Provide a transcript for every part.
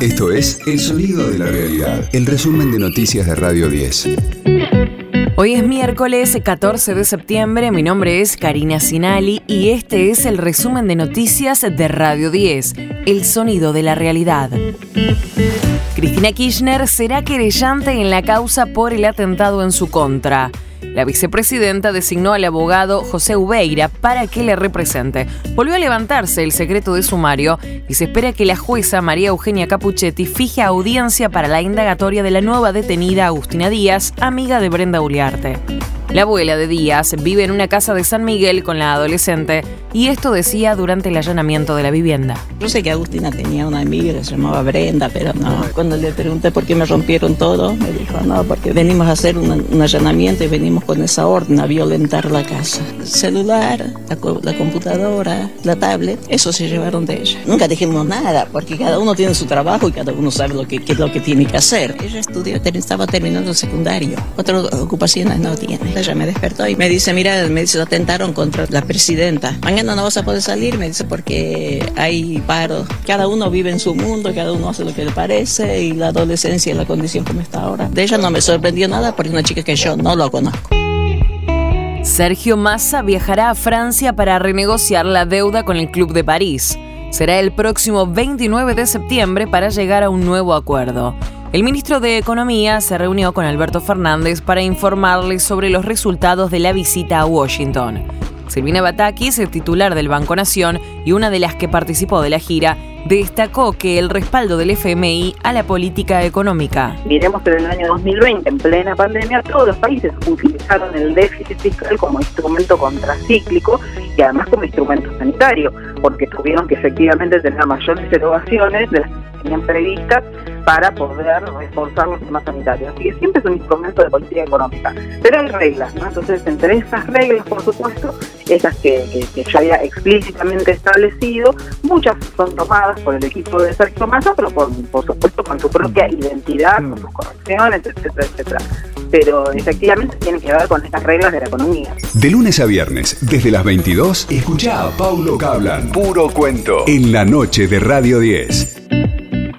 Esto es El Sonido de la Realidad, el resumen de noticias de Radio 10. Hoy es miércoles 14 de septiembre, mi nombre es Karina Sinali y este es el resumen de noticias de Radio 10, El Sonido de la Realidad. Cristina Kirchner será querellante en la causa por el atentado en su contra. La vicepresidenta designó al abogado José Ubeira para que le represente. Volvió a levantarse el secreto de sumario y se espera que la jueza María Eugenia Capuchetti fije audiencia para la indagatoria de la nueva detenida Agustina Díaz, amiga de Brenda Uriarte. La abuela de Díaz vive en una casa de San Miguel con la adolescente y esto decía durante el allanamiento de la vivienda. Yo sé que Agustina tenía una amiga que se llamaba Brenda, pero no. Cuando le pregunté por qué me rompieron todo, me dijo, no, porque venimos a hacer un, allanamiento y venimos con esa orden a violentar la casa. El celular, la, la, computadora, la tablet, eso se llevaron de ella. Nunca dijimos nada, porque cada uno tiene su trabajo y cada uno sabe lo que, qué es lo que tiene que hacer. Ella estudió, estaba terminando el secundario. Otras ocupaciones no tiene ella me despertó y me dice, mira, me dice, atentaron contra la presidenta. Mañana no vas a poder salir, me dice, porque hay paro. Cada uno vive en su mundo, cada uno hace lo que le parece y la adolescencia y la condición como está ahora. De ella no me sorprendió nada porque es una chica que yo no lo conozco. Sergio Massa viajará a Francia para renegociar la deuda con el Club de París. Será el próximo 29 de septiembre para llegar a un nuevo acuerdo. El ministro de Economía se reunió con Alberto Fernández para informarle sobre los resultados de la visita a Washington. Silvina Batakis, el titular del Banco Nación y una de las que participó de la gira, destacó que el respaldo del FMI a la política económica. Miremos que en el año 2020, en plena pandemia, todos los países utilizaron el déficit fiscal como instrumento contracíclico y además como instrumento sanitario, porque tuvieron que efectivamente tener mayores erogaciones de las que tenían previstas para poder reforzar los temas sanitarios. Así que siempre es un instrumento de política económica. Pero hay reglas, ¿no? Entonces, entre esas reglas, por supuesto, esas que, que, ya había explícitamente establecido, muchas son tomadas por el equipo de Sergio Massa, pero por, por supuesto con su propia identidad, con sus correcciones, etcétera, etcétera pero efectivamente tiene que ver con estas reglas de la economía. De lunes a viernes, desde las 22, escucha a Paulo Cablan, puro cuento, en la noche de Radio 10.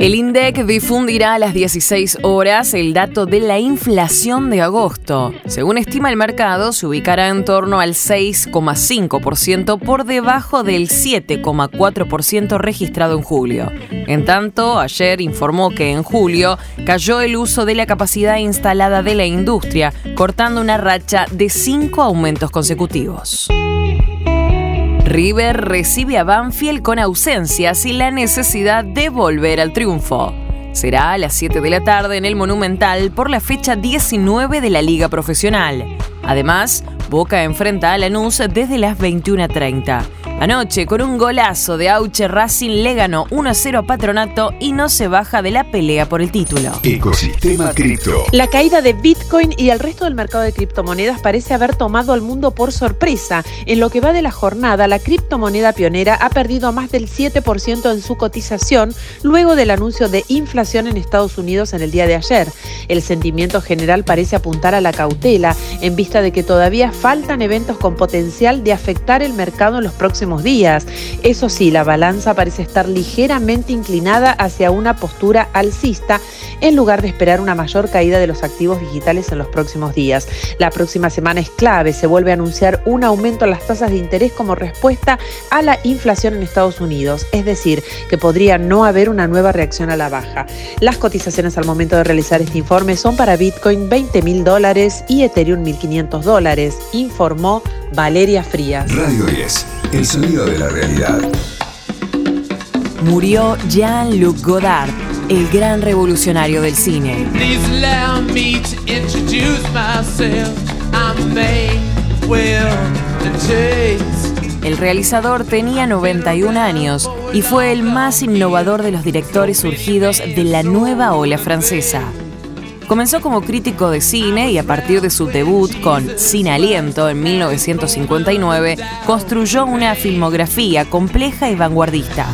El INDEC difundirá a las 16 horas el dato de la inflación de agosto. Según estima el mercado, se ubicará en torno al 6,5% por debajo del 7,4% registrado en julio. En tanto, ayer informó que en julio cayó el uso de la capacidad instalada de la industria, cortando una racha de cinco aumentos consecutivos. River recibe a Banfield con ausencias y la necesidad de volver al triunfo. Será a las 7 de la tarde en el Monumental por la fecha 19 de la Liga Profesional. Además, Boca enfrenta a Lanús desde las 21.30. Anoche, con un golazo de Auche, Racing le ganó 1-0 a Patronato y no se baja de la pelea por el título. Ecosistema Cripto. La caída de Bitcoin y el resto del mercado de criptomonedas parece haber tomado al mundo por sorpresa. En lo que va de la jornada, la criptomoneda pionera ha perdido más del 7% en su cotización luego del anuncio de inflación en Estados Unidos en el día de ayer. El sentimiento general parece apuntar a la cautela en vista de que todavía faltan eventos con potencial de afectar el mercado en los próximos días. Eso sí, la balanza parece estar ligeramente inclinada hacia una postura alcista en lugar de esperar una mayor caída de los activos digitales en los próximos días. La próxima semana es clave, se vuelve a anunciar un aumento en las tasas de interés como respuesta a la inflación en Estados Unidos, es decir, que podría no haber una nueva reacción a la baja. Las cotizaciones al momento de realizar este informe son para Bitcoin 20 mil dólares y Ethereum 1.500 dólares, informó Valeria Frías. Radio 10, el sonido de la realidad. Murió Jean-Luc Godard, el gran revolucionario del cine. El realizador tenía 91 años y fue el más innovador de los directores surgidos de la nueva ola francesa. Comenzó como crítico de cine y a partir de su debut con Sin Aliento en 1959, construyó una filmografía compleja y vanguardista.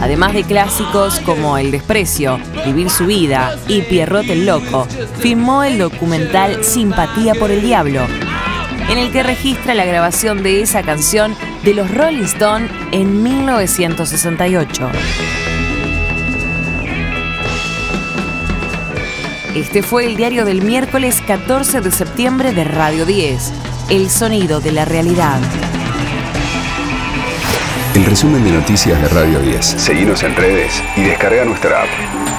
Además de clásicos como El desprecio, Vivir su vida y Pierrot el Loco, filmó el documental Simpatía por el Diablo, en el que registra la grabación de esa canción de los Rolling Stones en 1968. Este fue el diario del miércoles 14 de septiembre de Radio 10, El sonido de la realidad. El resumen de noticias de Radio 10. Seguimos en redes y descarga nuestra app.